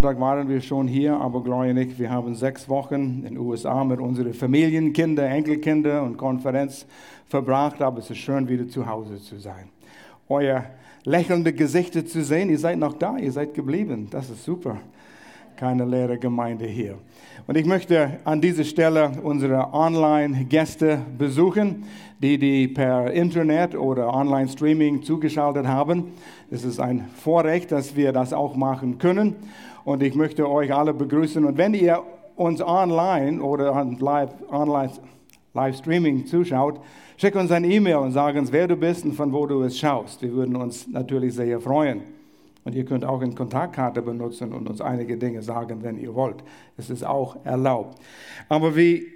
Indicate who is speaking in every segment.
Speaker 1: Sonntag waren wir schon hier, aber Gloria nicht. Wir haben sechs Wochen in den USA mit unseren Familien, Kinder, Enkelkinder und Konferenz verbracht. Aber es ist schön, wieder zu Hause zu sein. Euer lächelnde Gesichter zu sehen. Ihr seid noch da, ihr seid geblieben. Das ist super. Keine leere Gemeinde hier. Und ich möchte an dieser Stelle unsere Online-Gäste besuchen, die die per Internet oder Online-Streaming zugeschaltet haben. Es ist ein Vorrecht, dass wir das auch machen können. Und ich möchte euch alle begrüßen. Und wenn ihr uns online oder live, online Livestreaming zuschaut, schick uns ein E-Mail und sag uns, wer du bist und von wo du es schaust. Wir würden uns natürlich sehr freuen. Und ihr könnt auch eine Kontaktkarte benutzen und uns einige Dinge sagen, wenn ihr wollt. Es ist auch erlaubt. Aber wie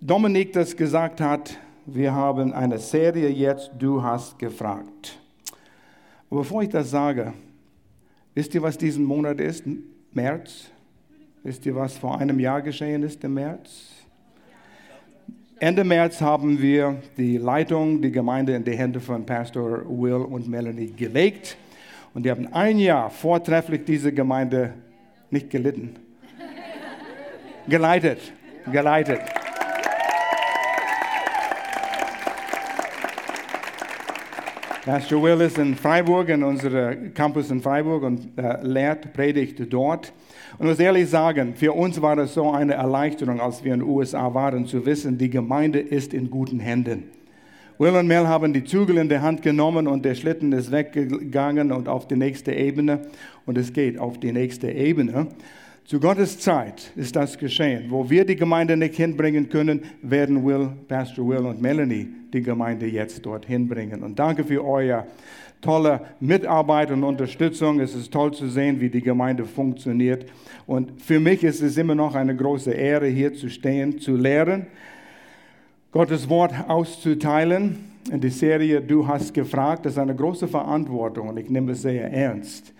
Speaker 1: Dominik das gesagt hat, wir haben eine Serie jetzt, du hast gefragt. Aber bevor ich das sage, wisst ihr, was diesen Monat ist? März. Wisst ihr, was vor einem Jahr geschehen ist im März? Ende März haben wir die Leitung, die Gemeinde in die Hände von Pastor Will und Melanie gelegt. Und die haben ein Jahr vortrefflich diese Gemeinde nicht gelitten. Geleitet. Geleitet. Pastor Will ist in Freiburg, in unserem Campus in Freiburg und äh, lehrt, predigt dort. Und ich muss ehrlich sagen, für uns war das so eine Erleichterung, als wir in den USA waren, zu wissen, die Gemeinde ist in guten Händen. Will und Mel haben die Zügel in der Hand genommen und der Schlitten ist weggegangen und auf die nächste Ebene. Und es geht auf die nächste Ebene. Zu Gottes Zeit ist das geschehen. Wo wir die Gemeinde nicht hinbringen können, werden Will, Pastor Will und Melanie die Gemeinde jetzt dorthin bringen. Und danke für euer tolle Mitarbeit und Unterstützung. Es ist toll zu sehen, wie die Gemeinde funktioniert. Und für mich ist es immer noch eine große Ehre, hier zu stehen, zu lehren, Gottes Wort auszuteilen. In der Serie Du hast gefragt, das ist eine große Verantwortung und ich nehme es sehr ernst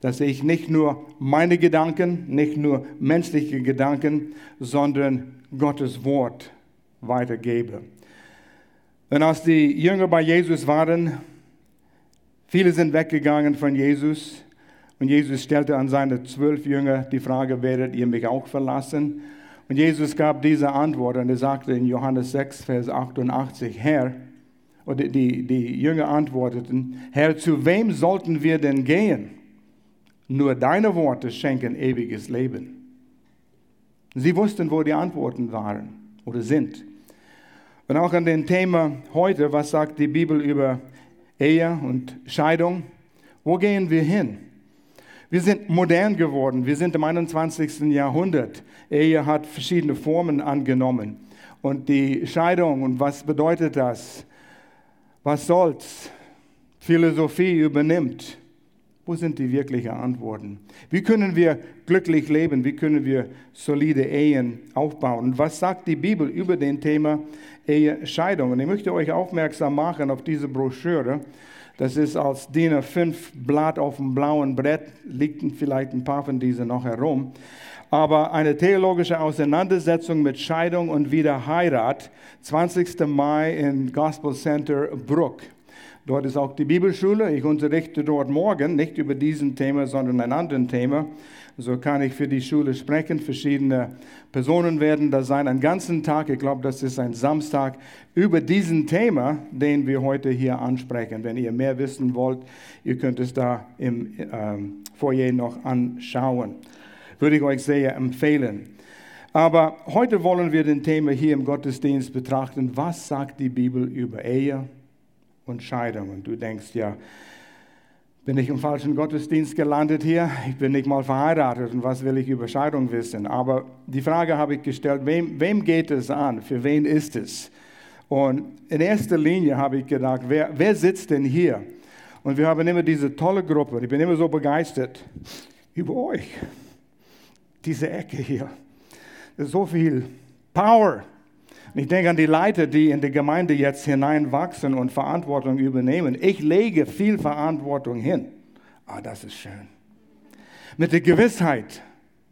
Speaker 1: dass ich nicht nur meine Gedanken, nicht nur menschliche Gedanken, sondern Gottes Wort weitergebe. Und als die Jünger bei Jesus waren, viele sind weggegangen von Jesus und Jesus stellte an seine zwölf Jünger die Frage, werdet ihr mich auch verlassen? Und Jesus gab diese Antwort und er sagte in Johannes 6, Vers 88, Herr, oder die, die Jünger antworteten, Herr, zu wem sollten wir denn gehen? Nur deine Worte schenken ewiges Leben. Sie wussten, wo die Antworten waren oder sind. Und auch an dem Thema heute, was sagt die Bibel über Ehe und Scheidung? Wo gehen wir hin? Wir sind modern geworden. Wir sind im 21. Jahrhundert. Ehe hat verschiedene Formen angenommen. Und die Scheidung und was bedeutet das? Was soll's? Philosophie übernimmt. Wo sind die wirklichen Antworten? Wie können wir glücklich leben? Wie können wir solide Ehen aufbauen? Und was sagt die Bibel über den Thema Ehescheidung? Und ich möchte euch aufmerksam machen auf diese Broschüre. Das ist als DIN A5 Blatt auf dem blauen Brett, liegen vielleicht ein paar von diesen noch herum. Aber eine theologische Auseinandersetzung mit Scheidung und Wiederheirat, 20. Mai im Gospel Center Brook. Dort ist auch die Bibelschule. Ich unterrichte dort morgen, nicht über diesen Thema, sondern ein anderes Thema. So kann ich für die Schule sprechen. Verschiedene Personen werden da sein, einen ganzen Tag. Ich glaube, das ist ein Samstag über diesen Thema, den wir heute hier ansprechen. Wenn ihr mehr wissen wollt, ihr könnt es da im ähm, Foyer noch anschauen. Würde ich euch sehr empfehlen. Aber heute wollen wir den Thema hier im Gottesdienst betrachten. Was sagt die Bibel über Ehe? und Scheidung. Und du denkst, ja, bin ich im falschen Gottesdienst gelandet hier? Ich bin nicht mal verheiratet und was will ich über Scheidung wissen? Aber die Frage habe ich gestellt, wem, wem geht es an? Für wen ist es? Und in erster Linie habe ich gedacht, wer, wer sitzt denn hier? Und wir haben immer diese tolle Gruppe. Ich bin immer so begeistert über euch. Diese Ecke hier. So viel Power ich denke an die Leiter, die in die Gemeinde jetzt hineinwachsen und Verantwortung übernehmen. Ich lege viel Verantwortung hin. Ah, das ist schön. Mit der Gewissheit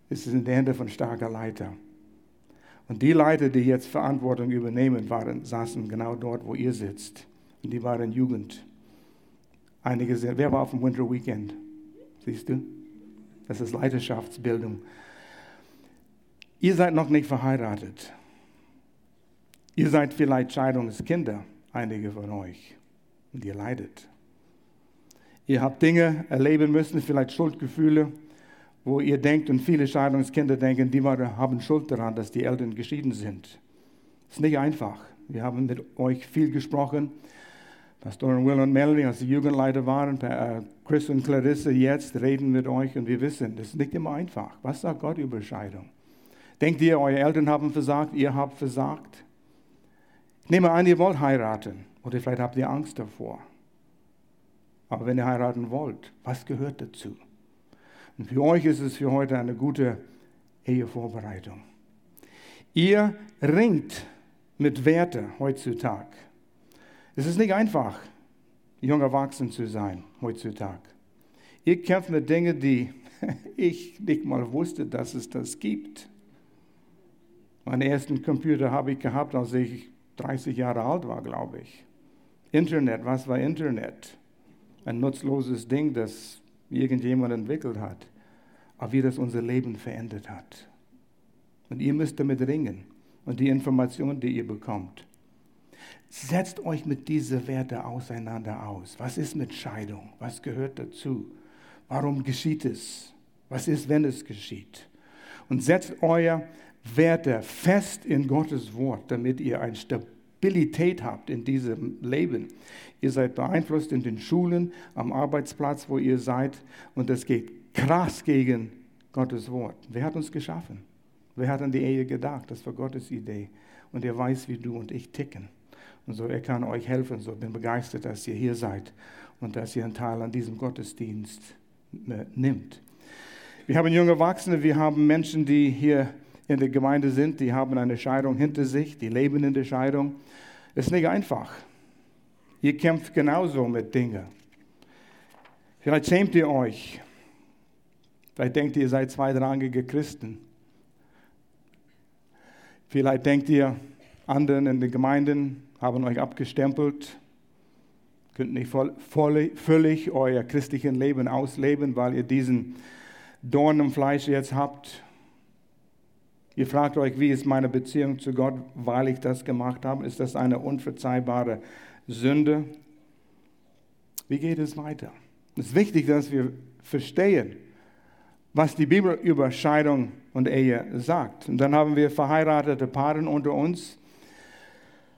Speaker 1: ist es in den Händen von starker Leiter. Und die Leiter, die jetzt Verantwortung übernehmen, waren, saßen genau dort, wo ihr sitzt. Und die waren Jugend. Einige sind, wer war auf dem Winter Weekend? Siehst du? Das ist Leidenschaftsbildung. Ihr seid noch nicht verheiratet. Ihr seid vielleicht Scheidungskinder, einige von euch. Und ihr leidet. Ihr habt Dinge erleben müssen, vielleicht Schuldgefühle, wo ihr denkt und viele Scheidungskinder denken, die haben Schuld daran, dass die Eltern geschieden sind. Ist nicht einfach. Wir haben mit euch viel gesprochen. Pastoren Will und Melanie, als sie Jugendleiter waren, äh, Chris und Clarisse jetzt reden mit euch und wir wissen, das ist nicht immer einfach. Was sagt Gott über Scheidung? Denkt ihr, eure Eltern haben versagt, ihr habt versagt? Ich nehme an, ihr wollt heiraten oder vielleicht habt ihr Angst davor. Aber wenn ihr heiraten wollt, was gehört dazu? Und für euch ist es für heute eine gute Ehevorbereitung. Ihr ringt mit Werte heutzutage. Es ist nicht einfach, jung erwachsen zu sein heutzutage. Ihr kämpft mit Dingen, die ich nicht mal wusste, dass es das gibt. Meinen ersten Computer habe ich gehabt, als ich 30 Jahre alt war, glaube ich. Internet, was war Internet? Ein nutzloses Ding, das irgendjemand entwickelt hat, aber wie das unser Leben verändert hat. Und ihr müsst damit ringen und die Informationen, die ihr bekommt. Setzt euch mit diesen Werten auseinander aus. Was ist mit Scheidung? Was gehört dazu? Warum geschieht es? Was ist, wenn es geschieht? Und setzt euer Werte fest in Gottes Wort, damit ihr eine Stabilität habt in diesem Leben. Ihr seid beeinflusst in den Schulen, am Arbeitsplatz, wo ihr seid, und es geht krass gegen Gottes Wort. Wer hat uns geschaffen? Wer hat an die Ehe gedacht? Das war Gottes Idee. Und er weiß, wie du und ich ticken. Und so, er kann euch helfen. So, bin begeistert, dass ihr hier seid und dass ihr einen Teil an diesem Gottesdienst äh, nimmt. Wir haben junge Erwachsene, wir haben Menschen, die hier in der Gemeinde sind, die haben eine Scheidung hinter sich, die leben in der Scheidung. Ist nicht einfach. Ihr kämpft genauso mit Dingen. Vielleicht schämt ihr euch. Vielleicht denkt ihr, ihr seid zweitrangige Christen. Vielleicht denkt ihr, anderen in den Gemeinden haben euch abgestempelt, könnt nicht voll, voll, völlig euer christliches Leben ausleben, weil ihr diesen Dorn im Fleisch jetzt habt. Ihr fragt euch, wie ist meine Beziehung zu Gott, weil ich das gemacht habe? Ist das eine unverzeihbare Sünde? Wie geht es weiter? Es ist wichtig, dass wir verstehen, was die Bibel über Scheidung und Ehe sagt. Und dann haben wir verheiratete Paare unter uns.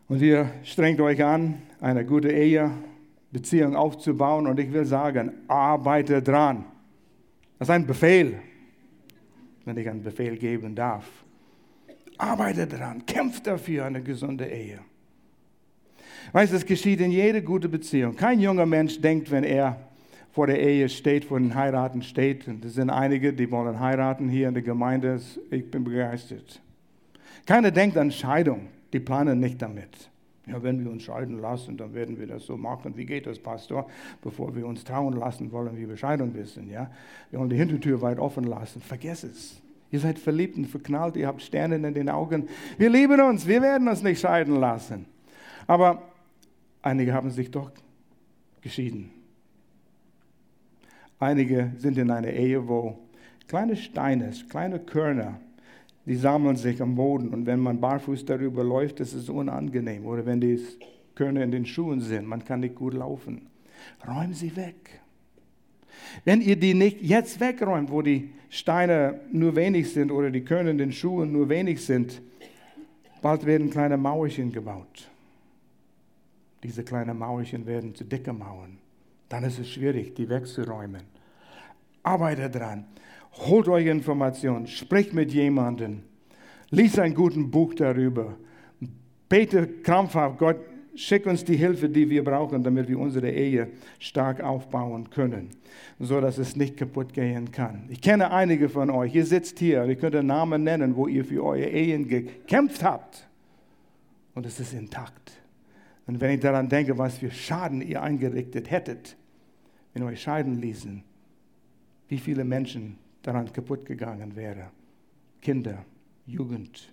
Speaker 1: Und ihr strengt euch an, eine gute Ehe, Beziehung aufzubauen. Und ich will sagen, arbeite dran. Das ist ein Befehl, wenn ich einen Befehl geben darf. Arbeite dran, kämpft dafür eine gesunde Ehe. Weißt du, es geschieht in jeder guten Beziehung. Kein junger Mensch denkt, wenn er vor der Ehe steht, vor den Heiraten steht. Und es sind einige, die wollen heiraten hier in der Gemeinde. Ich bin begeistert. Keiner denkt an Scheidung. Die planen nicht damit. Ja, wenn wir uns scheiden lassen, dann werden wir das so machen. Wie geht das, Pastor? Bevor wir uns trauen lassen, wollen wir Bescheidung wissen. Ja? Wir wollen die Hintertür weit offen lassen. Vergesst es. Ihr seid verliebt und verknallt, ihr habt Sterne in den Augen. Wir lieben uns, wir werden uns nicht scheiden lassen. Aber einige haben sich doch geschieden. Einige sind in einer Ehe, wo kleine Steine, kleine Körner, die sammeln sich am Boden und wenn man barfuß darüber läuft, ist es unangenehm. Oder wenn die Körner in den Schuhen sind, man kann nicht gut laufen. Räumen sie weg. Wenn ihr die nicht jetzt wegräumt, wo die Steine nur wenig sind oder die Körner in den Schuhen nur wenig sind, bald werden kleine Mauerchen gebaut. Diese kleinen Mauerchen werden zu dicke Mauern. Dann ist es schwierig, die wegzuräumen. Arbeitet dran. Holt euch Informationen. Sprecht mit jemandem. Lies ein gutes Buch darüber. Bete krampfhaft. Gott, schick uns die Hilfe, die wir brauchen, damit wir unsere Ehe stark aufbauen können, so dass es nicht kaputt gehen kann. Ich kenne einige von euch. Ihr sitzt hier. Ihr könnt Namen nennen, wo ihr für eure Ehen gekämpft habt. Und es ist intakt. Und wenn ich daran denke, was für Schaden ihr eingerichtet hättet, wenn ihr euch scheiden ließen, wie viele Menschen daran kaputt gegangen wären. Kinder, Jugend.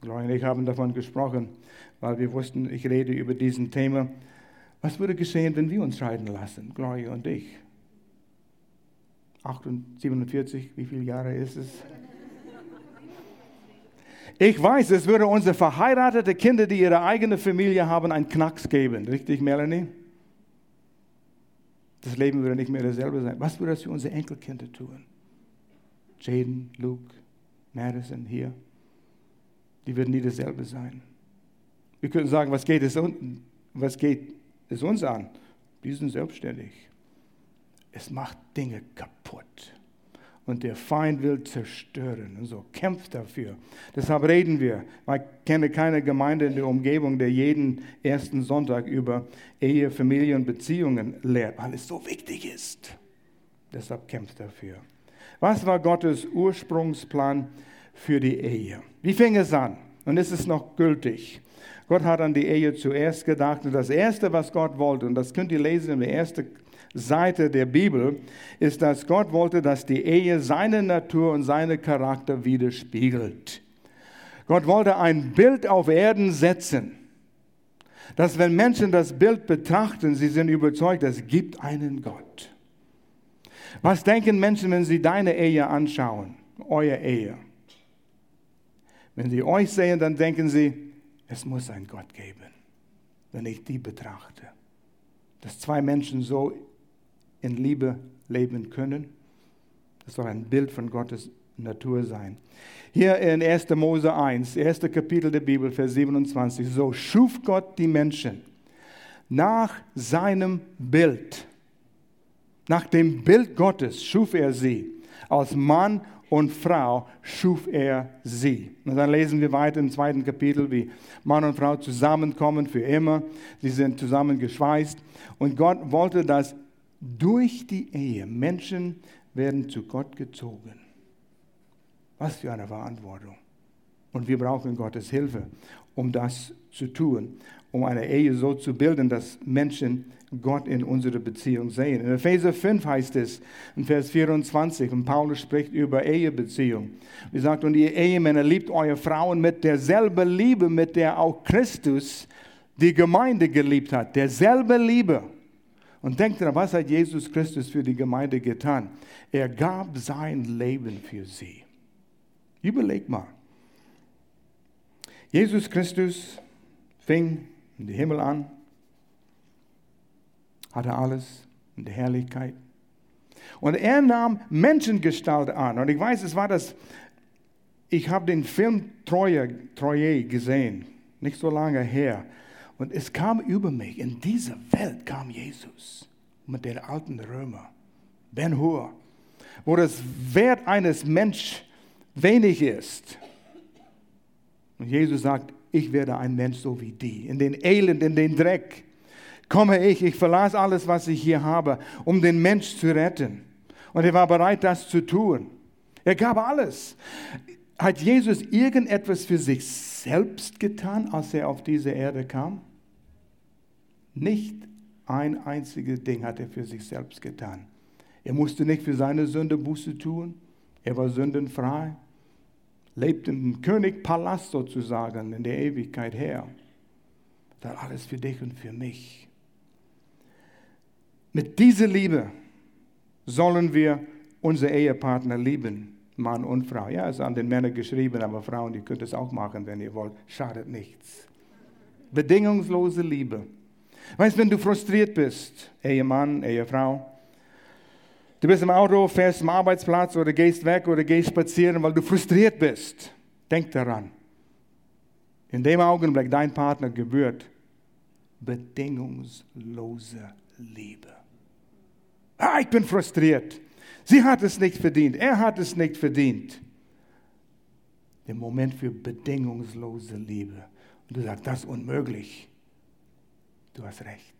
Speaker 1: Gloria und ich haben davon gesprochen, weil wir wussten, ich rede über diesen Thema. Was würde geschehen, wenn wir uns scheiden lassen, Gloria und ich? 47, wie viele Jahre ist es? Ich weiß, es würde unsere verheiratete Kinder, die ihre eigene Familie haben, einen Knacks geben. Richtig, Melanie? Das Leben würde nicht mehr dasselbe sein. Was würde das für unsere Enkelkinder tun? Jaden, Luke, Madison hier. Die würden nie dasselbe sein. Wir könnten sagen, was geht es, was geht es uns an? Die sind selbstständig. Es macht Dinge kaputt und der Feind will zerstören. Und so kämpft dafür. Deshalb reden wir. Ich kenne keine Gemeinde in der Umgebung, der jeden ersten Sonntag über Ehe, Familie und Beziehungen lehrt, weil es so wichtig ist. Deshalb kämpft dafür. Was war Gottes Ursprungsplan für die Ehe? Wie fing es an? Und ist es noch gültig? Gott hat an die Ehe zuerst gedacht und das Erste, was Gott wollte, und das könnt ihr lesen in der ersten Seite der Bibel, ist, dass Gott wollte, dass die Ehe seine Natur und seinen Charakter widerspiegelt. Gott wollte ein Bild auf Erden setzen, dass wenn Menschen das Bild betrachten, sie sind überzeugt, es gibt einen Gott. Was denken Menschen, wenn sie deine Ehe anschauen, eure Ehe? Wenn sie euch sehen, dann denken sie, es muss einen Gott geben, wenn ich die betrachte. Dass zwei Menschen so in Liebe leben können. Das soll ein Bild von Gottes Natur sein. Hier in 1. Mose 1, erste Kapitel der Bibel, Vers 27. So schuf Gott die Menschen nach seinem Bild. Nach dem Bild Gottes schuf er sie. Als Mann und Frau schuf er sie. Und dann lesen wir weiter im zweiten Kapitel, wie Mann und Frau zusammenkommen für immer. Sie sind zusammengeschweißt. Und Gott wollte, dass durch die Ehe. Menschen werden zu Gott gezogen. Was für eine Verantwortung. Und wir brauchen Gottes Hilfe, um das zu tun, um eine Ehe so zu bilden, dass Menschen Gott in unserer Beziehung sehen. In Epheser 5 heißt es, in Vers 24, und Paulus spricht über Ehebeziehung. Er sagt, und ihr Ehemänner liebt eure Frauen mit derselben Liebe, mit der auch Christus die Gemeinde geliebt hat. Derselbe Liebe. Und denkt daran, was hat Jesus Christus für die Gemeinde getan? Er gab sein Leben für sie. Überleg mal. Jesus Christus fing in den Himmel an, hatte alles in der Herrlichkeit. Und er nahm Menschengestalt an. Und ich weiß, es war das, ich habe den Film Troje, Troje gesehen, nicht so lange her. Und es kam über mich, in dieser Welt kam Jesus mit den alten Römer, Ben Hur, wo das Wert eines Menschen wenig ist. Und Jesus sagt, ich werde ein Mensch so wie die, in den Elend, in den Dreck komme ich, ich verlasse alles, was ich hier habe, um den Mensch zu retten. Und er war bereit, das zu tun. Er gab alles. Hat Jesus irgendetwas für sich selbst getan, als er auf diese Erde kam? Nicht ein einziges Ding hat er für sich selbst getan. Er musste nicht für seine Sünde Buße tun. Er war sündenfrei. Lebt im Königpalast sozusagen in der Ewigkeit her. Das alles für dich und für mich. Mit dieser Liebe sollen wir unsere Ehepartner lieben, Mann und Frau. Ja, es ist an den Männern geschrieben, aber Frauen, die könnt es auch machen, wenn ihr wollt. Schadet nichts. Bedingungslose Liebe. Weißt du, wenn du frustriert bist, Ehemann, Ehefrau, du bist im Auto, fährst zum Arbeitsplatz oder gehst weg oder gehst spazieren, weil du frustriert bist, denk daran. In dem Augenblick dein Partner gebührt bedingungslose Liebe. Ah, ich bin frustriert. Sie hat es nicht verdient. Er hat es nicht verdient. Der Moment für bedingungslose Liebe. Und du sagst, das ist unmöglich. Du hast recht.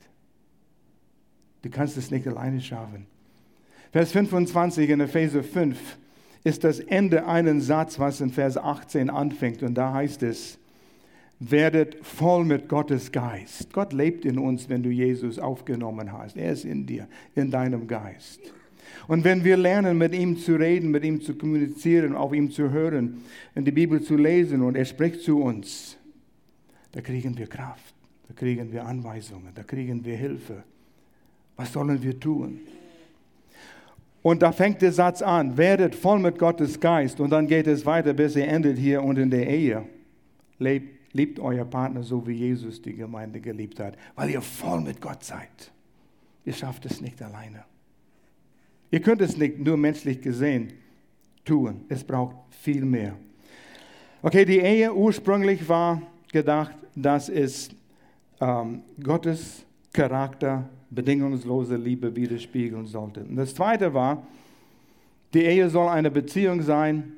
Speaker 1: Du kannst es nicht alleine schaffen. Vers 25 in Epheser 5 ist das Ende einen Satz, was in Vers 18 anfängt. Und da heißt es, werdet voll mit Gottes Geist. Gott lebt in uns, wenn du Jesus aufgenommen hast. Er ist in dir, in deinem Geist. Und wenn wir lernen, mit ihm zu reden, mit ihm zu kommunizieren, auf ihm zu hören, in die Bibel zu lesen und er spricht zu uns, da kriegen wir Kraft. Da kriegen wir Anweisungen, da kriegen wir Hilfe. Was sollen wir tun? Und da fängt der Satz an, werdet voll mit Gottes Geist. Und dann geht es weiter, bis ihr endet hier und in der Ehe. Lebt, liebt euer Partner so, wie Jesus die Gemeinde geliebt hat, weil ihr voll mit Gott seid. Ihr schafft es nicht alleine. Ihr könnt es nicht nur menschlich gesehen tun. Es braucht viel mehr. Okay, die Ehe ursprünglich war gedacht, dass es ähm, Gottes Charakter, bedingungslose Liebe widerspiegeln sollte. Und das zweite war, die Ehe soll eine Beziehung sein,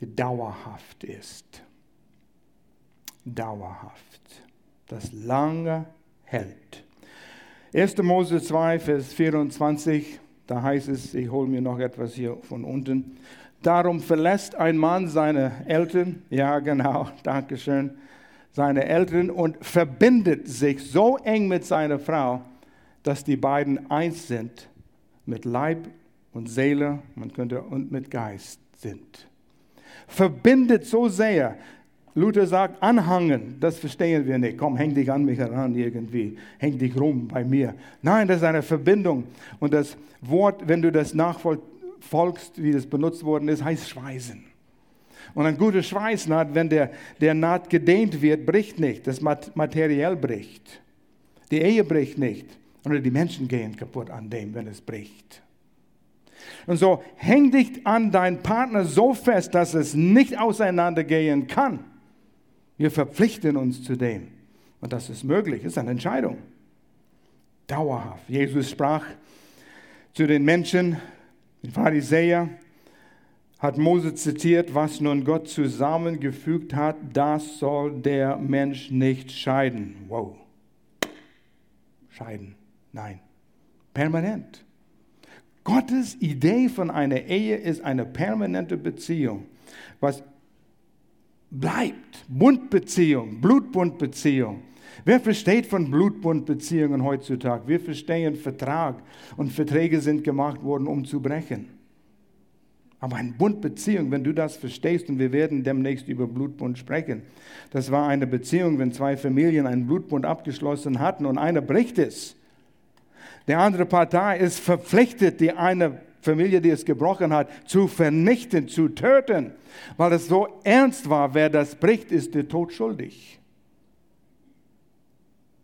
Speaker 1: die dauerhaft ist. Dauerhaft. Das lange hält. 1. Mose 2, Vers 24, da heißt es, ich hole mir noch etwas hier von unten. Darum verlässt ein Mann seine Eltern, ja genau, Dankeschön, seine Eltern und verbindet sich so eng mit seiner Frau, dass die beiden eins sind mit Leib und Seele, man könnte und mit Geist sind. Verbindet so sehr. Luther sagt, anhangen, das verstehen wir nicht. Komm, häng dich an mich heran irgendwie, häng dich rum bei mir. Nein, das ist eine Verbindung. Und das Wort, wenn du das nachfolgst, wie das benutzt worden ist, heißt schweißen. Und ein guter Schweißnaht, wenn der, der Naht gedehnt wird, bricht nicht, das materiell bricht. Die Ehe bricht nicht. Oder die Menschen gehen kaputt an dem, wenn es bricht. Und so häng dich an deinen Partner so fest, dass es nicht auseinandergehen kann. Wir verpflichten uns zu dem. Und das ist möglich, ist eine Entscheidung. Dauerhaft. Jesus sprach zu den Menschen, den Pharisäer, hat Mose zitiert, was nun Gott zusammengefügt hat, das soll der Mensch nicht scheiden. Wow. Scheiden. Nein. Permanent. Gottes Idee von einer Ehe ist eine permanente Beziehung, was bleibt. Bundbeziehung, Blutbundbeziehung. Wer versteht von Blutbundbeziehungen heutzutage? Wir verstehen Vertrag und Verträge sind gemacht worden, um zu brechen. Aber eine Bundbeziehung, wenn du das verstehst, und wir werden demnächst über Blutbund sprechen, das war eine Beziehung, wenn zwei Familien einen Blutbund abgeschlossen hatten und einer bricht es. Der andere Partei ist verpflichtet, die eine Familie, die es gebrochen hat, zu vernichten, zu töten, weil es so ernst war, wer das bricht, ist der Tod schuldig.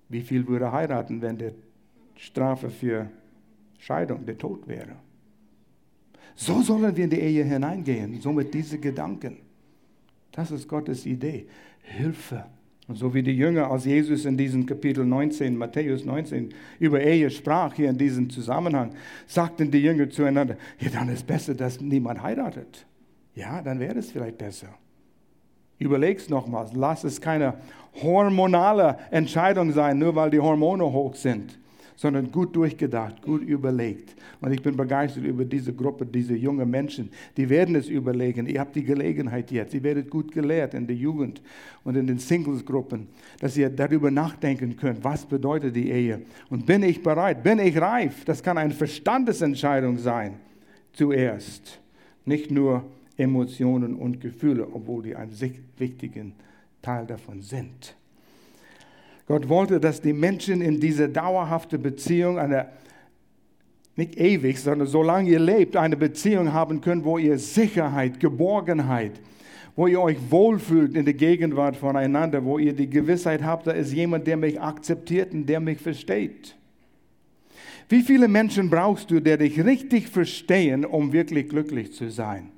Speaker 1: Wie viel würde heiraten, wenn die Strafe für Scheidung der Tod wäre? So sollen wir in die Ehe hineingehen, so mit diesen Gedanken. Das ist Gottes Idee. Hilfe. Und so wie die Jünger, als Jesus in diesem Kapitel 19, Matthäus 19, über Ehe sprach, hier in diesem Zusammenhang, sagten die Jünger zueinander, ja, dann ist es besser, dass niemand heiratet. Ja, dann wäre es vielleicht besser. Überleg's nochmals, lass es keine hormonale Entscheidung sein, nur weil die Hormone hoch sind sondern gut durchgedacht, gut überlegt. Und ich bin begeistert über diese Gruppe, diese jungen Menschen. Die werden es überlegen. Ihr habt die Gelegenheit jetzt. Ihr werdet gut gelehrt in der Jugend und in den Singles-Gruppen, dass ihr darüber nachdenken könnt, was bedeutet die Ehe. Und bin ich bereit? Bin ich reif? Das kann eine Verstandesentscheidung sein, zuerst. Nicht nur Emotionen und Gefühle, obwohl die einen wichtigen Teil davon sind. Gott wollte, dass die Menschen in diese dauerhafte Beziehung, eine, nicht ewig, sondern solange ihr lebt, eine Beziehung haben können, wo ihr Sicherheit, Geborgenheit, wo ihr euch wohlfühlt in der Gegenwart voneinander, wo ihr die Gewissheit habt, da ist jemand, der mich akzeptiert und der mich versteht. Wie viele Menschen brauchst du, der dich richtig verstehen, um wirklich glücklich zu sein?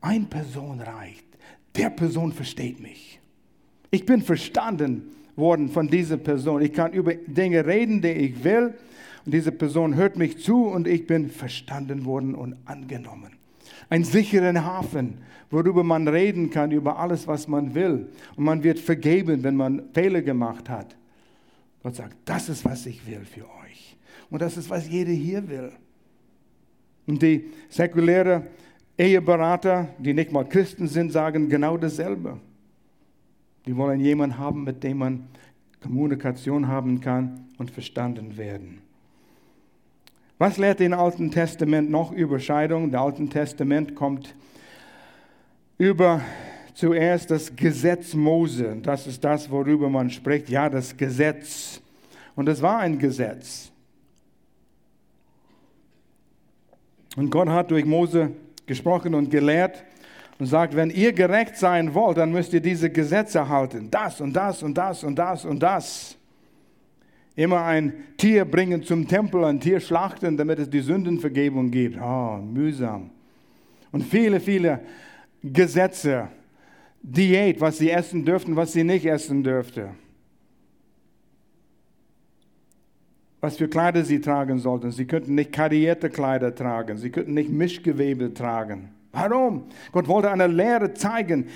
Speaker 1: Eine Person reicht. Der Person versteht mich. Ich bin verstanden worden von dieser Person. Ich kann über Dinge reden, die ich will. Und diese Person hört mich zu und ich bin verstanden worden und angenommen. Ein sicheren Hafen, worüber man reden kann, über alles, was man will. Und man wird vergeben, wenn man Fehler gemacht hat. Gott sagt, das ist, was ich will für euch. Und das ist, was jeder hier will. Und die säkuläre Eheberater, die nicht mal Christen sind, sagen genau dasselbe. Die wollen jemanden haben, mit dem man Kommunikation haben kann und verstanden werden. Was lehrt im Alten Testament noch über Scheidung? Im Alten Testament kommt über zuerst das Gesetz Mose. Das ist das, worüber man spricht. Ja, das Gesetz. Und es war ein Gesetz. Und Gott hat durch Mose gesprochen und gelehrt und sagt, wenn ihr gerecht sein wollt, dann müsst ihr diese Gesetze halten. Das und das und das und das und das. Immer ein Tier bringen zum Tempel, ein Tier schlachten, damit es die Sündenvergebung gibt. Oh, mühsam. Und viele, viele Gesetze, Diät, was sie essen dürften, was sie nicht essen dürften. was für Kleider sie tragen sollten. Sie könnten nicht karierte Kleider tragen. Sie könnten nicht Mischgewebe tragen. Warum? Gott wollte eine Lehre zeigen.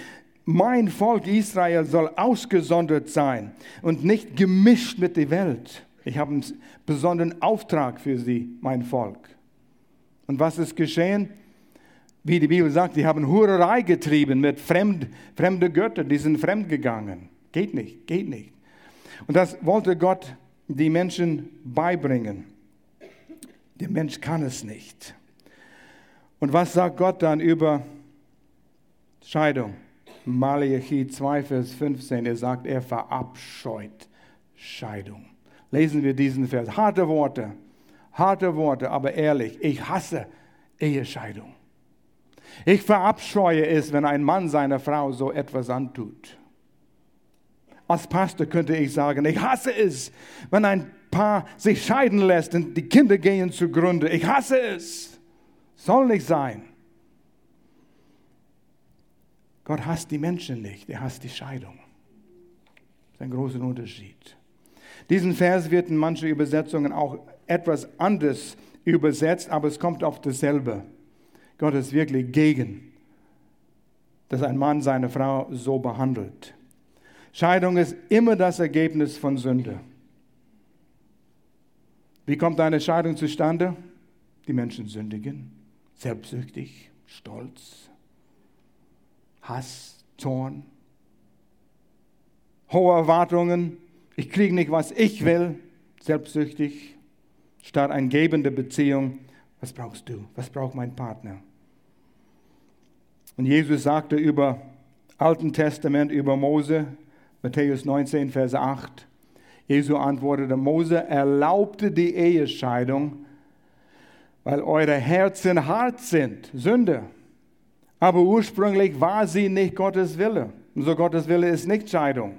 Speaker 1: Mein Volk Israel soll ausgesondert sein und nicht gemischt mit der Welt. Ich habe einen besonderen Auftrag für sie, mein Volk. Und was ist geschehen? Wie die Bibel sagt, die haben Hurerei getrieben mit fremd, fremden Göttern, die sind fremd gegangen. Geht nicht, geht nicht. Und das wollte Gott die Menschen beibringen. Der Mensch kann es nicht. Und was sagt Gott dann über Scheidung? Malachi 2, Vers 15, er sagt, er verabscheut Scheidung. Lesen wir diesen Vers. Harte Worte, harte Worte, aber ehrlich, ich hasse Ehescheidung. Ich verabscheue es, wenn ein Mann seiner Frau so etwas antut. Als Pastor könnte ich sagen, ich hasse es, wenn ein Paar sich scheiden lässt und die Kinder gehen zugrunde. Ich hasse es. Soll nicht sein. Gott hasst die Menschen nicht, er hasst die Scheidung. Das ist ein großer Unterschied. Diesen Vers wird in manchen Übersetzungen auch etwas anders übersetzt, aber es kommt auf dasselbe. Gott ist wirklich gegen, dass ein Mann seine Frau so behandelt. Scheidung ist immer das Ergebnis von Sünde. Wie kommt eine Scheidung zustande? Die Menschen sündigen, selbstsüchtig, stolz, Hass, Zorn, hohe Erwartungen. Ich kriege nicht, was ich will, selbstsüchtig, statt eine gebende Beziehung. Was brauchst du? Was braucht mein Partner? Und Jesus sagte über Alten Testament, über Mose, Matthäus 19, Vers 8. Jesu antwortete, Mose erlaubte die Ehescheidung, weil eure Herzen hart sind, Sünde. Aber ursprünglich war sie nicht Gottes Wille. Und so Gottes Wille ist nicht Scheidung.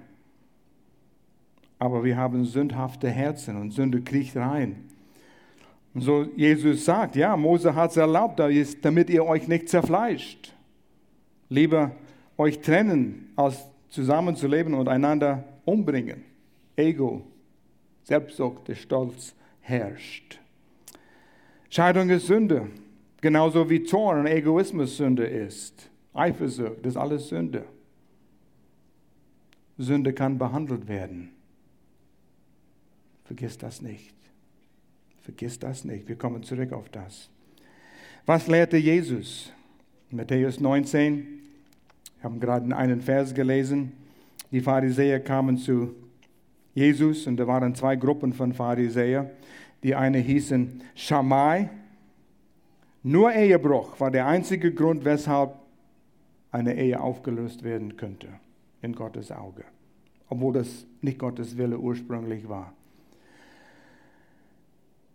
Speaker 1: Aber wir haben sündhafte Herzen und Sünde kriecht rein. Und so Jesus sagt, ja, Mose hat es erlaubt, damit ihr euch nicht zerfleischt. Lieber euch trennen, als zusammenzuleben und einander umbringen. Ego, Selbstsucht, der Stolz herrscht. Scheidung ist Sünde, genauso wie Zorn und Egoismus Sünde ist. Eifersucht, das ist alles Sünde. Sünde kann behandelt werden. Vergiss das nicht. Vergiss das nicht. Wir kommen zurück auf das. Was lehrte Jesus? Matthäus 19, wir haben gerade einen Vers gelesen. Die Pharisäer kamen zu Jesus und da waren zwei Gruppen von Pharisäer. Die eine hießen Schamai. Nur Ehebruch war der einzige Grund, weshalb eine Ehe aufgelöst werden könnte in Gottes Auge, obwohl das nicht Gottes Wille ursprünglich war.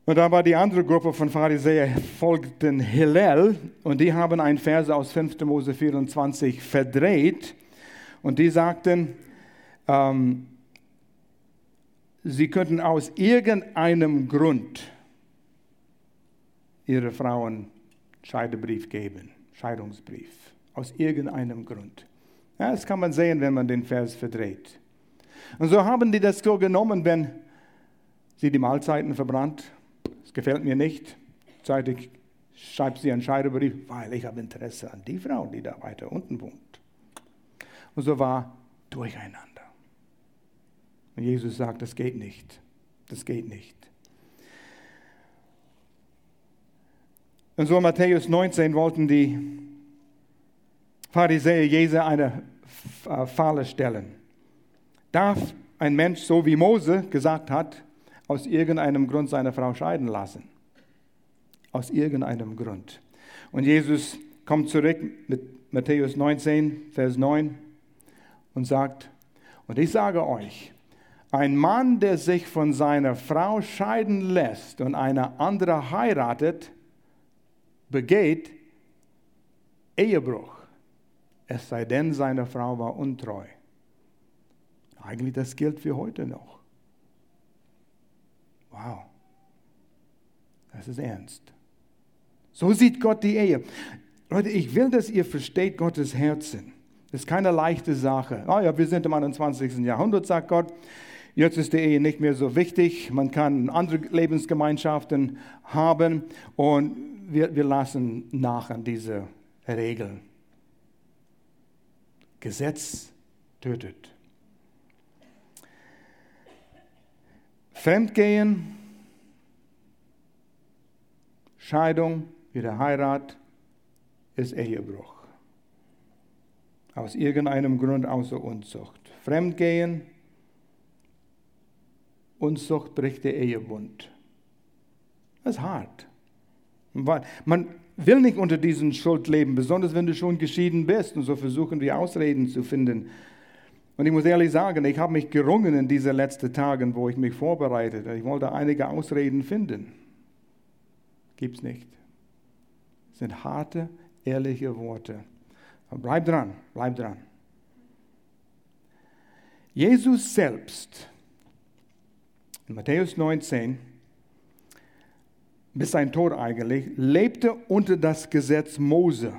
Speaker 1: Und da war die andere Gruppe von Pharisäern, folgten Hillel, und die haben einen Vers aus 5. Mose 24 verdreht. Und die sagten, ähm, sie könnten aus irgendeinem Grund ihre Frauen Scheidebrief geben, Scheidungsbrief. Aus irgendeinem Grund. Ja, das kann man sehen, wenn man den Vers verdreht. Und so haben die das so genommen, wenn sie die Mahlzeiten verbrannt gefällt mir nicht. Zeitig schreibt sie einen Scheidebrief, weil ich habe Interesse an die Frau, die da weiter unten wohnt. Und so war Durcheinander. Und Jesus sagt, das geht nicht. Das geht nicht. Und so in Matthäus 19 wollten die Pharisäer Jesu eine äh, Falle stellen. Darf ein Mensch, so wie Mose gesagt hat, aus irgendeinem Grund seine Frau scheiden lassen. Aus irgendeinem Grund. Und Jesus kommt zurück mit Matthäus 19, Vers 9 und sagt, und ich sage euch, ein Mann, der sich von seiner Frau scheiden lässt und eine andere heiratet, begeht Ehebruch, es sei denn, seine Frau war untreu. Eigentlich das gilt für heute noch. Wow, das ist ernst. So sieht Gott die Ehe. Leute, ich will, dass ihr versteht Gottes Herzen. Das ist keine leichte Sache. Oh ja, wir sind im 21. Jahrhundert, sagt Gott. Jetzt ist die Ehe nicht mehr so wichtig. Man kann andere Lebensgemeinschaften haben und wir, wir lassen nach an diese Regeln. Gesetz tötet. Fremdgehen, Scheidung, wieder Heirat ist Ehebruch. Aus irgendeinem Grund außer Unzucht. Fremdgehen, Unzucht bricht der Ehebund. Das ist hart. Man will nicht unter diesen Schuld leben, besonders wenn du schon geschieden bist. Und so versuchen wir Ausreden zu finden. Und ich muss ehrlich sagen, ich habe mich gerungen in diesen letzten Tagen, wo ich mich vorbereitet. Ich wollte einige Ausreden finden. Gibt es nicht. Das sind harte, ehrliche Worte. Aber bleib dran, bleib dran. Jesus selbst, in Matthäus 19, bis sein Tod eigentlich, lebte unter das Gesetz Mose.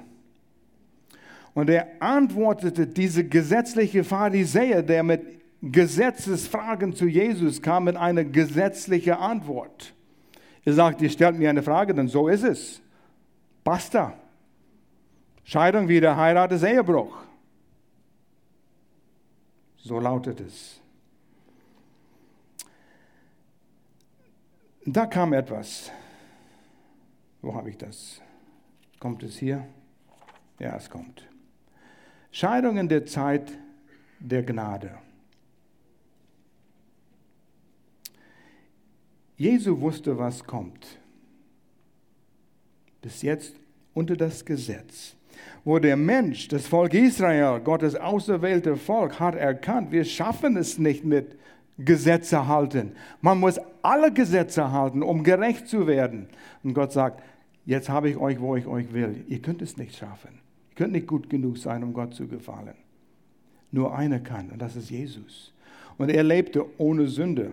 Speaker 1: Und er antwortete diese gesetzliche Pharisäer, der mit Gesetzesfragen zu Jesus kam, mit einer gesetzlichen Antwort. Er sagt, ihr stellt mir eine Frage, dann so ist es. Basta. Scheidung wieder, Heirat ist Ehebruch. So lautet es. Da kam etwas. Wo habe ich das? Kommt es hier? Ja, es kommt. Scheidung in der Zeit der Gnade. Jesu wusste, was kommt. Bis jetzt unter das Gesetz. Wo der Mensch, das Volk Israel, Gottes auserwählte Volk, hat erkannt, wir schaffen es nicht mit Gesetze halten. Man muss alle Gesetze halten, um gerecht zu werden. Und Gott sagt, jetzt habe ich euch, wo ich euch will. Ihr könnt es nicht schaffen. Ihr könnt nicht gut genug sein, um Gott zu gefallen. Nur einer kann, und das ist Jesus. Und er lebte ohne Sünde.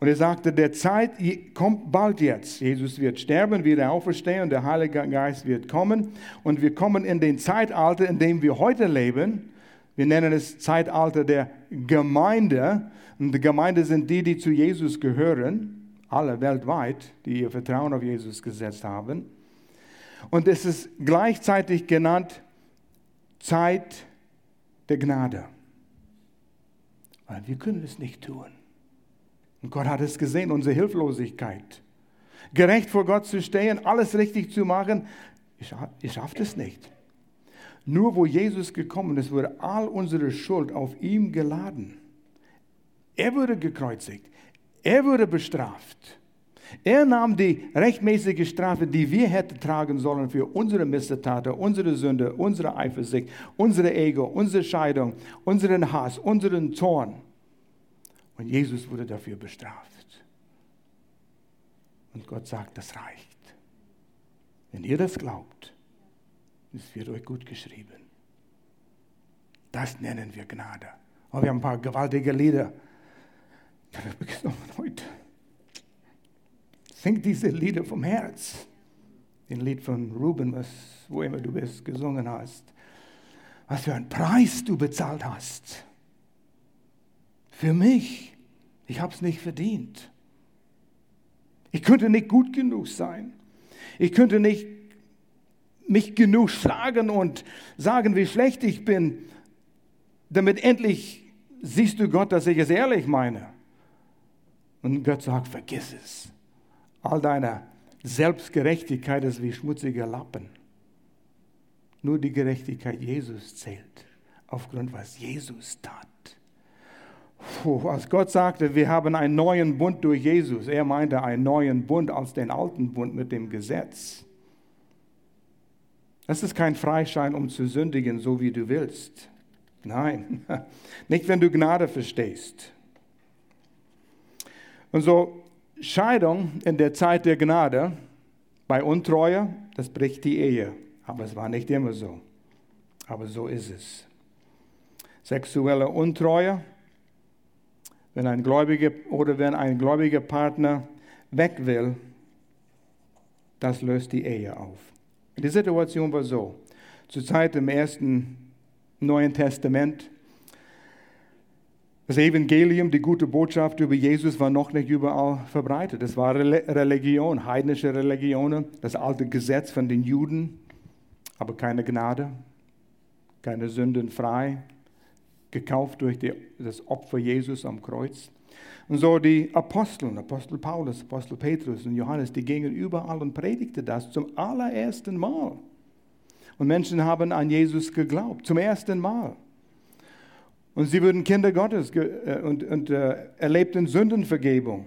Speaker 1: Und er sagte, der Zeit kommt bald jetzt. Jesus wird sterben, wieder auferstehen und der Heilige Geist wird kommen. Und wir kommen in den Zeitalter, in dem wir heute leben. Wir nennen es Zeitalter der Gemeinde. Und die Gemeinde sind die, die zu Jesus gehören alle weltweit, die ihr Vertrauen auf Jesus gesetzt haben. Und es ist gleichzeitig genannt Zeit der Gnade. Weil wir können es nicht tun. Und Gott hat es gesehen, unsere Hilflosigkeit. Gerecht vor Gott zu stehen, alles richtig zu machen, ihr schafft es nicht. Nur wo Jesus gekommen ist, wurde all unsere Schuld auf ihm geladen. Er wurde gekreuzigt. Er wurde bestraft. Er nahm die rechtmäßige Strafe, die wir hätten tragen sollen für unsere Missetate, unsere Sünde, unsere Eifersucht, unsere Ego, unsere Scheidung, unseren Hass, unseren Zorn. Und Jesus wurde dafür bestraft. Und Gott sagt, das reicht. Wenn ihr das glaubt, es wird euch gut geschrieben. Das nennen wir Gnade. Und oh, wir haben ein paar gewaltige Lieder gesungen heute. Sing diese Lieder vom Herz. Den Lied von Ruben, was, wo immer du bist, gesungen hast. Was für einen Preis du bezahlt hast. Für mich. Ich habe es nicht verdient. Ich könnte nicht gut genug sein. Ich könnte nicht mich genug schlagen und sagen, wie schlecht ich bin, damit endlich siehst du Gott, dass ich es ehrlich meine. Und Gott sagt, vergiss es. All deine Selbstgerechtigkeit ist wie schmutzige Lappen. Nur die Gerechtigkeit Jesus zählt, aufgrund was Jesus tat. Puh, als Gott sagte, wir haben einen neuen Bund durch Jesus, er meinte einen neuen Bund als den alten Bund mit dem Gesetz. Das ist kein Freischein, um zu sündigen, so wie du willst. Nein, nicht wenn du Gnade verstehst. Und so Scheidung in der Zeit der Gnade Bei Untreue, das bricht die Ehe. Aber es war nicht immer so. Aber so ist es. Sexuelle Untreue, wenn ein Gläubiger oder wenn ein gläubiger Partner weg will, das löst die Ehe auf. Die Situation war so. Zur Zeit im ersten Neuen Testament, das Evangelium, die gute Botschaft über Jesus war noch nicht überall verbreitet. Es war Religion, heidnische Religionen, das alte Gesetz von den Juden, aber keine Gnade, keine Sünden frei, gekauft durch die, das Opfer Jesus am Kreuz. Und so die Apostel, Apostel Paulus, Apostel Petrus und Johannes, die gingen überall und predigten das zum allerersten Mal. Und Menschen haben an Jesus geglaubt, zum ersten Mal. Und sie wurden Kinder Gottes äh, und, und äh, erlebten Sündenvergebung.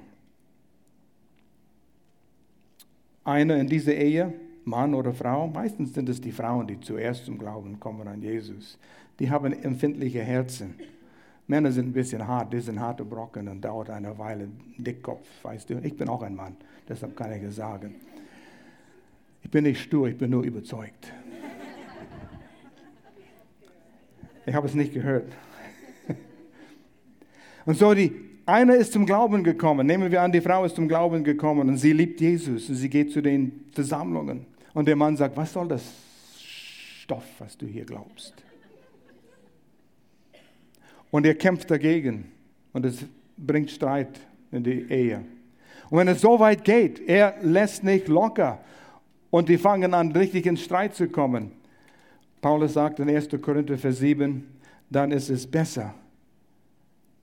Speaker 1: Einer in dieser Ehe, Mann oder Frau, meistens sind es die Frauen, die zuerst zum Glauben kommen an Jesus. Die haben empfindliche Herzen. Männer sind ein bisschen hart, die sind harte Brocken und dauert eine Weile. Dickkopf, weißt du. Ich bin auch ein Mann, deshalb kann ich es sagen. Ich bin nicht stur, ich bin nur überzeugt. Ich habe es nicht gehört. Und so die eine ist zum Glauben gekommen. Nehmen wir an, die Frau ist zum Glauben gekommen und sie liebt Jesus und sie geht zu den Versammlungen. Und der Mann sagt, was soll das Stoff, was du hier glaubst? Und er kämpft dagegen und es bringt Streit in die Ehe. Und wenn es so weit geht, er lässt nicht locker und die fangen an, richtig in Streit zu kommen. Paulus sagt in 1. Korinther Vers 7, dann ist es besser,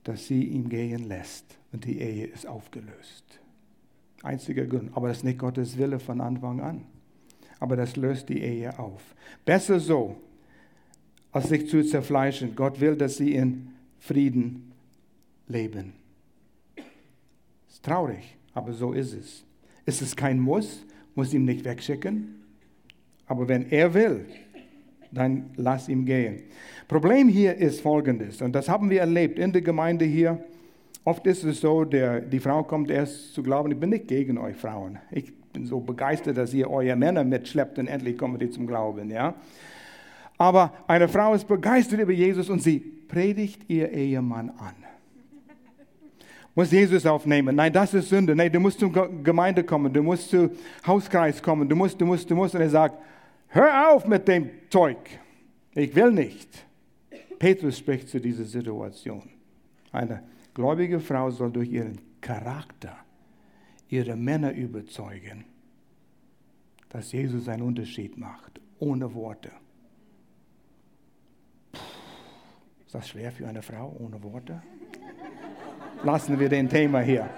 Speaker 1: dass sie ihn gehen lässt und die Ehe ist aufgelöst. Einziger Grund, aber das ist nicht Gottes Wille von Anfang an. Aber das löst die Ehe auf. Besser so, als sich zu zerfleischen. Gott will, dass sie in Frieden leben. Ist traurig, aber so ist es. Ist es kein Muss, muss ihn nicht wegschicken. Aber wenn er will, dann lass ihn gehen. Problem hier ist folgendes, und das haben wir erlebt in der Gemeinde hier. Oft ist es so, der, die Frau kommt erst zu glauben, ich bin nicht gegen euch Frauen. Ich bin so begeistert, dass ihr eure Männer mitschleppt und endlich kommen die zum Glauben. Ja? Aber eine Frau ist begeistert über Jesus und sie predigt ihr Ehemann an. Muss Jesus aufnehmen. Nein, das ist Sünde. Nein, du musst zur Gemeinde kommen, du musst zum Hauskreis kommen, du musst, du musst, du musst. Und er sagt, hör auf mit dem Zeug. Ich will nicht. Petrus spricht zu dieser Situation. Eine gläubige Frau soll durch ihren Charakter ihre Männer überzeugen, dass Jesus einen Unterschied macht, ohne Worte. Ist das schwer für eine Frau ohne Worte? Lassen wir den Thema hier.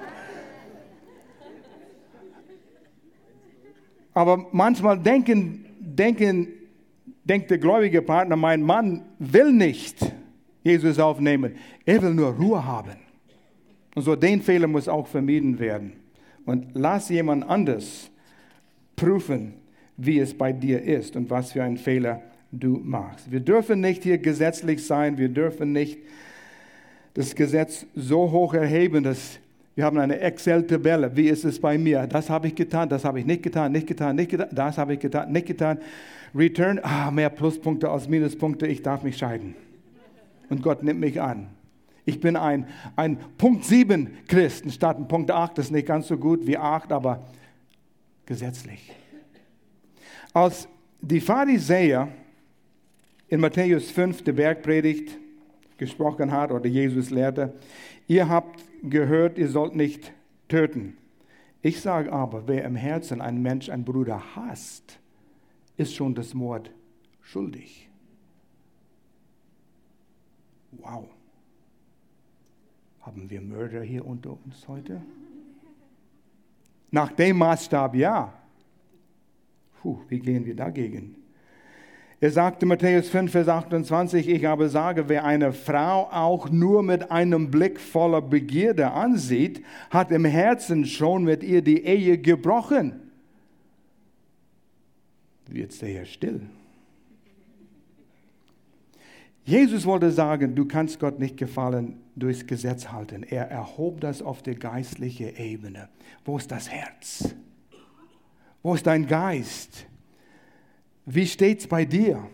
Speaker 1: Aber manchmal denken, denken, denkt der gläubige Partner, mein Mann will nicht Jesus aufnehmen. Er will nur Ruhe haben. Und so den Fehler muss auch vermieden werden. Und lass jemand anders prüfen, wie es bei dir ist und was für einen Fehler du machst. Wir dürfen nicht hier gesetzlich sein, wir dürfen nicht das Gesetz so hoch erheben, dass wir haben eine Excel-Tabelle. Wie ist es bei mir? Das habe ich getan, das habe ich nicht getan, nicht getan, nicht getan, das habe ich getan, nicht getan. Return, ah, mehr Pluspunkte als Minuspunkte, ich darf mich scheiden. Und Gott nimmt mich an. Ich bin ein, ein Punkt 7 Christ statt ein Punkt 8. Das ist nicht ganz so gut wie 8, aber gesetzlich. Als die Pharisäer in Matthäus 5, der Bergpredigt, gesprochen hat oder Jesus lehrte, ihr habt gehört, ihr sollt nicht töten. Ich sage aber, wer im Herzen einen Mensch, einen Bruder hasst, ist schon das Mord schuldig. Wow. Haben wir Mörder hier unter uns heute? Nach dem Maßstab ja. Puh, wie gehen wir dagegen? Er sagte Matthäus 5, Vers 28, ich aber sage, wer eine Frau auch nur mit einem Blick voller Begierde ansieht, hat im Herzen schon mit ihr die Ehe gebrochen. Wird sehr still. Jesus wollte sagen, du kannst Gott nicht gefallen durchs Gesetz halten. Er erhob das auf die geistliche Ebene. Wo ist das Herz? Wo ist dein Geist? Wie steht's bei dir?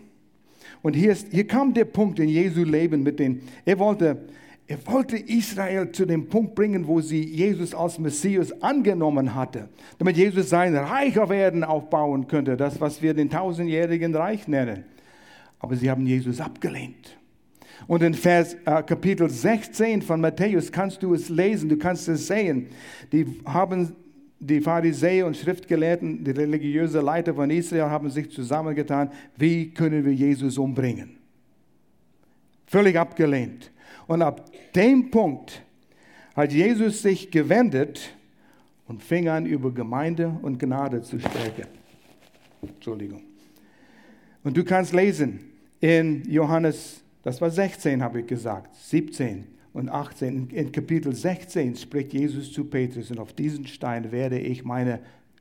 Speaker 1: Und hier, ist, hier kam der Punkt in Jesu Leben mit den, er wollte, er wollte Israel zu dem Punkt bringen, wo sie Jesus als Messias angenommen hatte, damit Jesus sein Reich auf Erden aufbauen könnte, das, was wir den tausendjährigen Reich nennen. Aber sie haben Jesus abgelehnt. Und in Vers, äh, Kapitel 16 von Matthäus kannst du es lesen, du kannst es sehen. Die haben die Pharisäer und Schriftgelehrten, die religiösen Leiter von Israel haben sich zusammengetan, wie können wir Jesus umbringen? Völlig abgelehnt. Und ab dem Punkt hat Jesus sich gewendet und fing an, über Gemeinde und Gnade zu sprechen. Entschuldigung. Und du kannst lesen in Johannes, das war 16, habe ich gesagt, 17 und 18, in Kapitel 16 spricht Jesus zu Petrus, und auf diesen Stein werde ich meine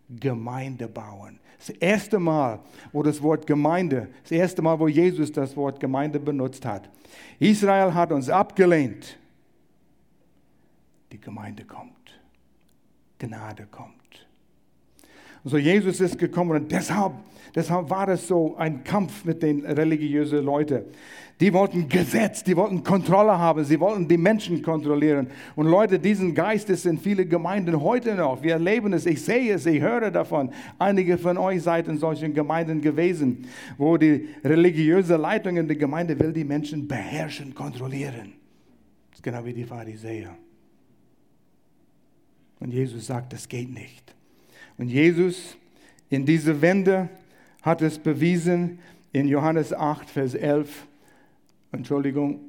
Speaker 1: Gemeinde bauen. Das erste Mal, wo das Wort Gemeinde, das erste Mal, wo Jesus das Wort Gemeinde benutzt hat. Israel hat uns abgelehnt. Die Gemeinde kommt. Gnade kommt. So Jesus ist gekommen und deshalb, deshalb war das so ein Kampf mit den religiösen Leuten. Die wollten Gesetz, die wollten Kontrolle haben, sie wollten die Menschen kontrollieren. Und Leute, diesen Geist ist in vielen Gemeinden heute noch. Wir erleben es, ich sehe es, ich höre davon. Einige von euch seid in solchen Gemeinden gewesen, wo die religiöse Leitung in der Gemeinde will die Menschen beherrschen, kontrollieren. Das ist genau wie die Pharisäer. Und Jesus sagt, das geht nicht. Und Jesus in dieser Wende hat es bewiesen in Johannes 8, Vers 11. Entschuldigung,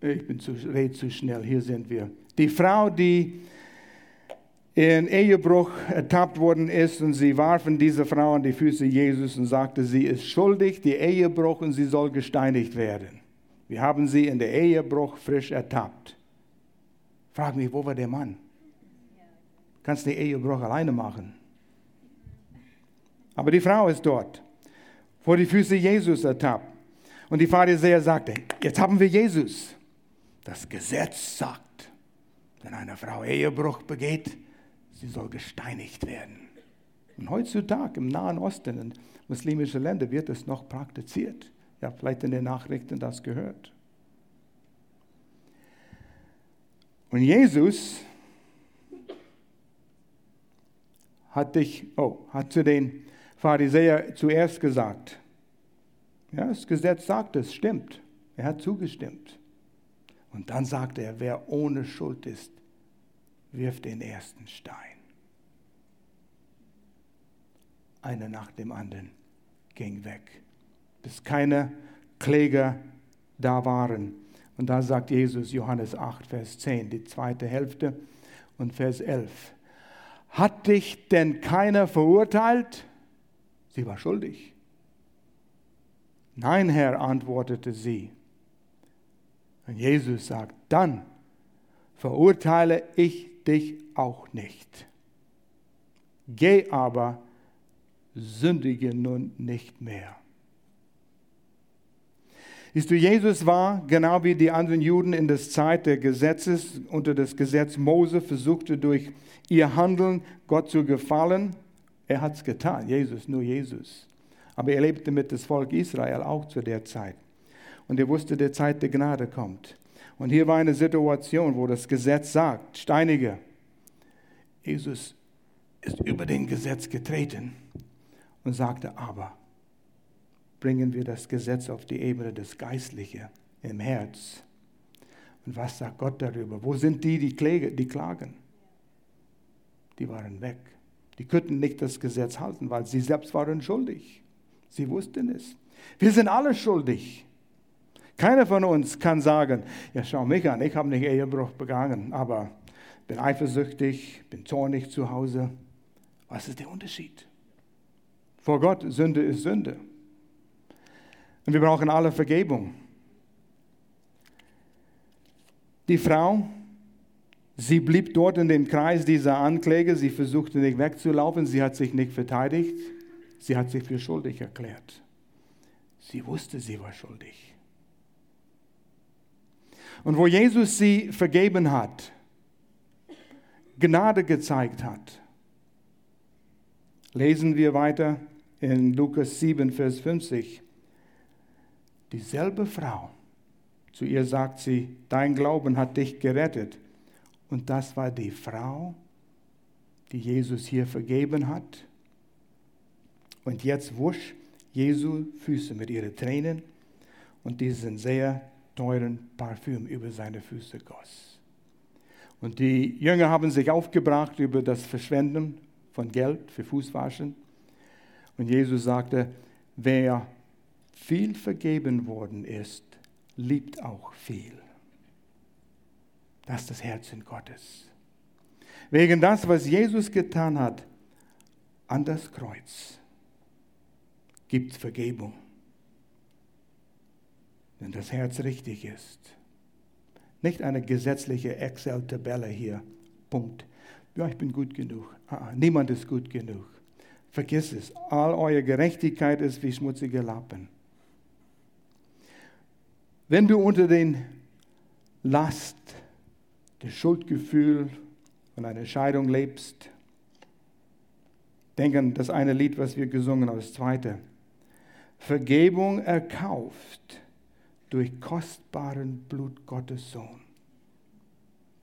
Speaker 1: ich bin zu, rede zu schnell, hier sind wir. Die Frau, die in Ehebruch ertappt worden ist und sie warfen diese Frau an die Füße Jesus und sagte, sie ist schuldig, die Ehebruch und sie soll gesteinigt werden. Wir haben sie in der Ehebruch frisch ertappt. Frag mich, wo war der Mann? Kannst den Ehebruch alleine machen. Aber die Frau ist dort vor die Füße Jesus ertappt. Und die Pharisäer sagte, jetzt haben wir Jesus. Das Gesetz sagt, wenn eine Frau Ehebruch begeht, sie soll gesteinigt werden. Und heutzutage im Nahen Osten, in muslimischen Ländern, wird es noch praktiziert. Ja, vielleicht in den Nachrichten das gehört. Und Jesus hat dich, oh, hat zu den Pharisäer zuerst gesagt. Ja, das Gesetz sagt es, stimmt. Er hat zugestimmt. Und dann sagte er, wer ohne Schuld ist, wirft den ersten Stein. Einer nach dem anderen ging weg, bis keine Kläger da waren. Und da sagt Jesus, Johannes 8, Vers 10, die zweite Hälfte und Vers 11. Hat dich denn keiner verurteilt? Sie war schuldig. Nein, Herr, antwortete sie. Und Jesus sagt, dann verurteile ich dich auch nicht. Geh aber, sündige nun nicht mehr. Siehst du, Jesus war, genau wie die anderen Juden in der Zeit des Gesetzes, unter das Gesetz Mose, versuchte durch ihr Handeln Gott zu gefallen. Er hat es getan, Jesus, nur Jesus. Aber er lebte mit dem Volk Israel auch zu der Zeit. Und er wusste, der Zeit der Gnade kommt. Und hier war eine Situation, wo das Gesetz sagt, steinige. Jesus ist über den Gesetz getreten und sagte, aber bringen wir das Gesetz auf die Ebene des Geistlichen im Herz. Und was sagt Gott darüber? Wo sind die, die, klagen? Die waren weg. Die könnten nicht das Gesetz halten, weil sie selbst waren schuldig. Sie wussten es. Wir sind alle schuldig. Keiner von uns kann sagen, ja schau mich an, ich habe nicht Ehebruch begangen, aber bin eifersüchtig, bin zornig zu Hause. Was ist der Unterschied? Vor Gott, Sünde ist Sünde. Und wir brauchen alle Vergebung. Die Frau Sie blieb dort in dem Kreis dieser Ankläger. Sie versuchte nicht wegzulaufen. Sie hat sich nicht verteidigt. Sie hat sich für schuldig erklärt. Sie wusste, sie war schuldig. Und wo Jesus sie vergeben hat, Gnade gezeigt hat. Lesen wir weiter in Lukas 7, Vers 50. Dieselbe Frau, zu ihr sagt sie, dein Glauben hat dich gerettet. Und das war die Frau, die Jesus hier vergeben hat. Und jetzt wusch Jesu Füße mit ihren Tränen und diesen sehr teuren Parfüm über seine Füße goss. Und die Jünger haben sich aufgebracht über das Verschwenden von Geld für Fußwaschen. Und Jesus sagte, wer viel vergeben worden ist, liebt auch viel. Das ist das Herzen Gottes. Wegen das, was Jesus getan hat an das Kreuz, gibt es Vergebung. Wenn das Herz richtig ist. Nicht eine gesetzliche Excel-Tabelle hier. Punkt. Ja, ich bin gut genug. Ah, ah, niemand ist gut genug. Vergiss es. All eure Gerechtigkeit ist wie schmutzige Lappen. Wenn du unter den Last, des Schuldgefühl von einer Scheidung lebst, denk an das eine Lied, was wir gesungen haben, das zweite. Vergebung erkauft durch kostbaren Blut Gottes Sohn.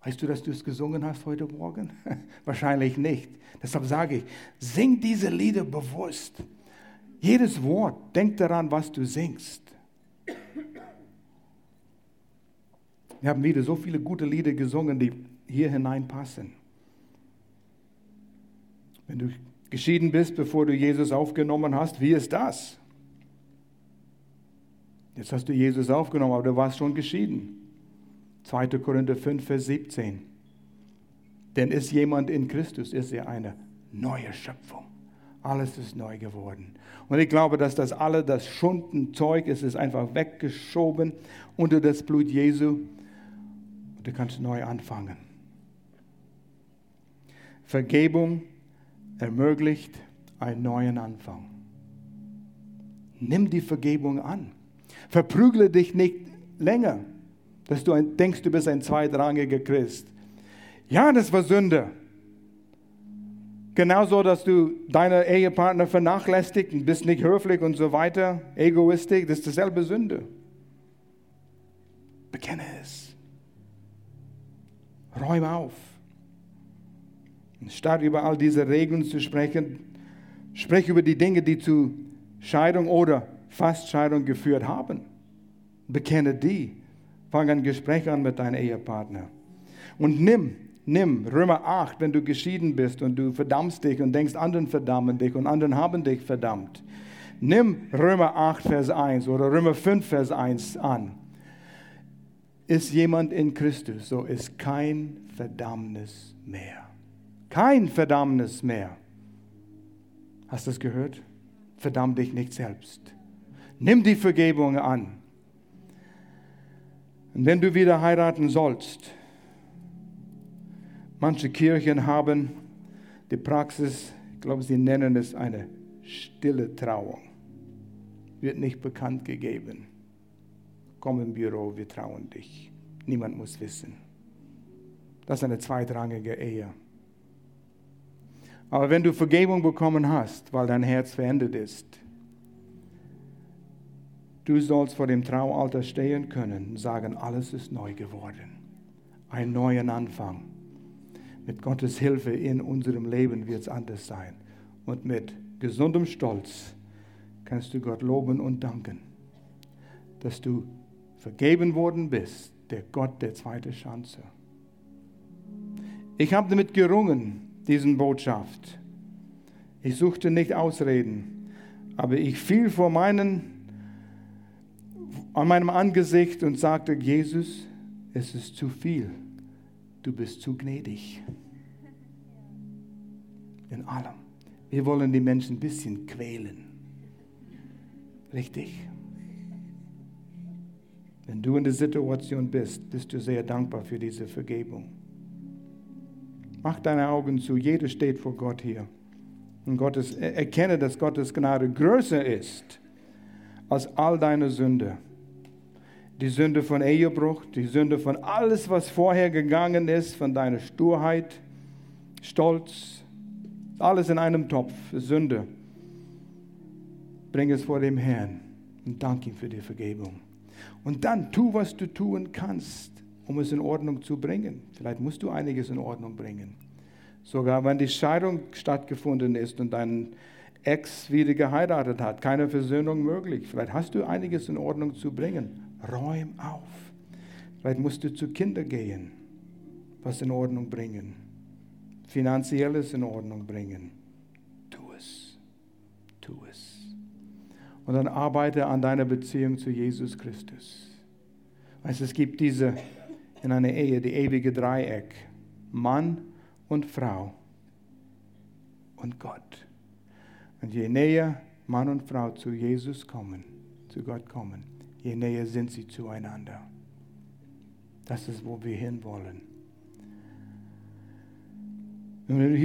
Speaker 1: Weißt du, dass du es gesungen hast heute Morgen? Wahrscheinlich nicht. Deshalb sage ich, sing diese Lieder bewusst. Jedes Wort, denk daran, was du singst. Wir haben wieder so viele gute Lieder gesungen, die hier hineinpassen. Wenn du geschieden bist, bevor du Jesus aufgenommen hast, wie ist das? Jetzt hast du Jesus aufgenommen, aber du warst schon geschieden. 2. Korinther 5, Vers 17. Denn ist jemand in Christus, ist er eine neue Schöpfung. Alles ist neu geworden. Und ich glaube, dass das alle, das Schundenzeug ist, ist einfach weggeschoben unter das Blut Jesu. Du kannst neu anfangen. Vergebung ermöglicht einen neuen Anfang. Nimm die Vergebung an. Verprügle dich nicht länger, dass du denkst, du bist ein zweitrangiger Christ. Ja, das war Sünde. Genauso, dass du deinen Ehepartner vernachlässigt und bist nicht höflich und so weiter, egoistisch, das ist dieselbe Sünde. Bekenne es. Räume auf. Statt über all diese Regeln zu sprechen, sprich über die Dinge, die zu Scheidung oder Fastscheidung geführt haben. Bekenne die. Fang ein Gespräch an mit deinem Ehepartner. Und nimm, nimm Römer 8, wenn du geschieden bist und du verdammst dich und denkst, anderen verdammen dich und anderen haben dich verdammt. Nimm Römer 8, Vers 1 oder Römer 5, Vers 1 an ist jemand in Christus, so ist kein Verdammnis mehr. Kein Verdammnis mehr. Hast du es gehört? Verdamm dich nicht selbst. Nimm die Vergebung an. Und wenn du wieder heiraten sollst, manche Kirchen haben die Praxis, ich glaube, sie nennen es eine stille Trauung. Wird nicht bekannt gegeben komm im Büro, wir trauen dich. Niemand muss wissen. Das ist eine zweitrangige Ehe. Aber wenn du Vergebung bekommen hast, weil dein Herz verändert ist, du sollst vor dem Traualter stehen können und sagen, alles ist neu geworden. Ein neuer Anfang. Mit Gottes Hilfe in unserem Leben wird es anders sein. Und mit gesundem Stolz kannst du Gott loben und danken, dass du vergeben worden bist, der Gott der zweiten Chance. Ich habe damit gerungen, diesen Botschaft. Ich suchte nicht Ausreden, aber ich fiel vor meinen, an meinem Angesicht und sagte, Jesus, es ist zu viel. Du bist zu gnädig. In allem. Wir wollen die Menschen ein bisschen quälen. Richtig? Wenn du in der Situation bist, bist du sehr dankbar für diese Vergebung. Mach deine Augen zu, jeder steht vor Gott hier. Und Gottes, erkenne, dass Gottes Gnade größer ist als all deine Sünde. Die Sünde von Ehebruch, die Sünde von alles, was vorher gegangen ist, von deiner Sturheit, Stolz, alles in einem Topf, Sünde. Bring es vor dem Herrn und danke ihm für die Vergebung. Und dann tu, was du tun kannst, um es in Ordnung zu bringen. Vielleicht musst du einiges in Ordnung bringen. Sogar wenn die Scheidung stattgefunden ist und dein Ex wieder geheiratet hat, keine Versöhnung möglich. Vielleicht hast du einiges in Ordnung zu bringen. Räum auf. Vielleicht musst du zu Kindern gehen, was in Ordnung bringen. Finanzielles in Ordnung bringen. Tu es. Tu es. Und dann arbeite an deiner Beziehung zu Jesus Christus. Weißt, es gibt diese in einer Ehe, die ewige Dreieck. Mann und Frau und Gott. Und je näher Mann und Frau zu Jesus kommen, zu Gott kommen, je näher sind sie zueinander. Das ist, wo wir hinwollen. Wenn du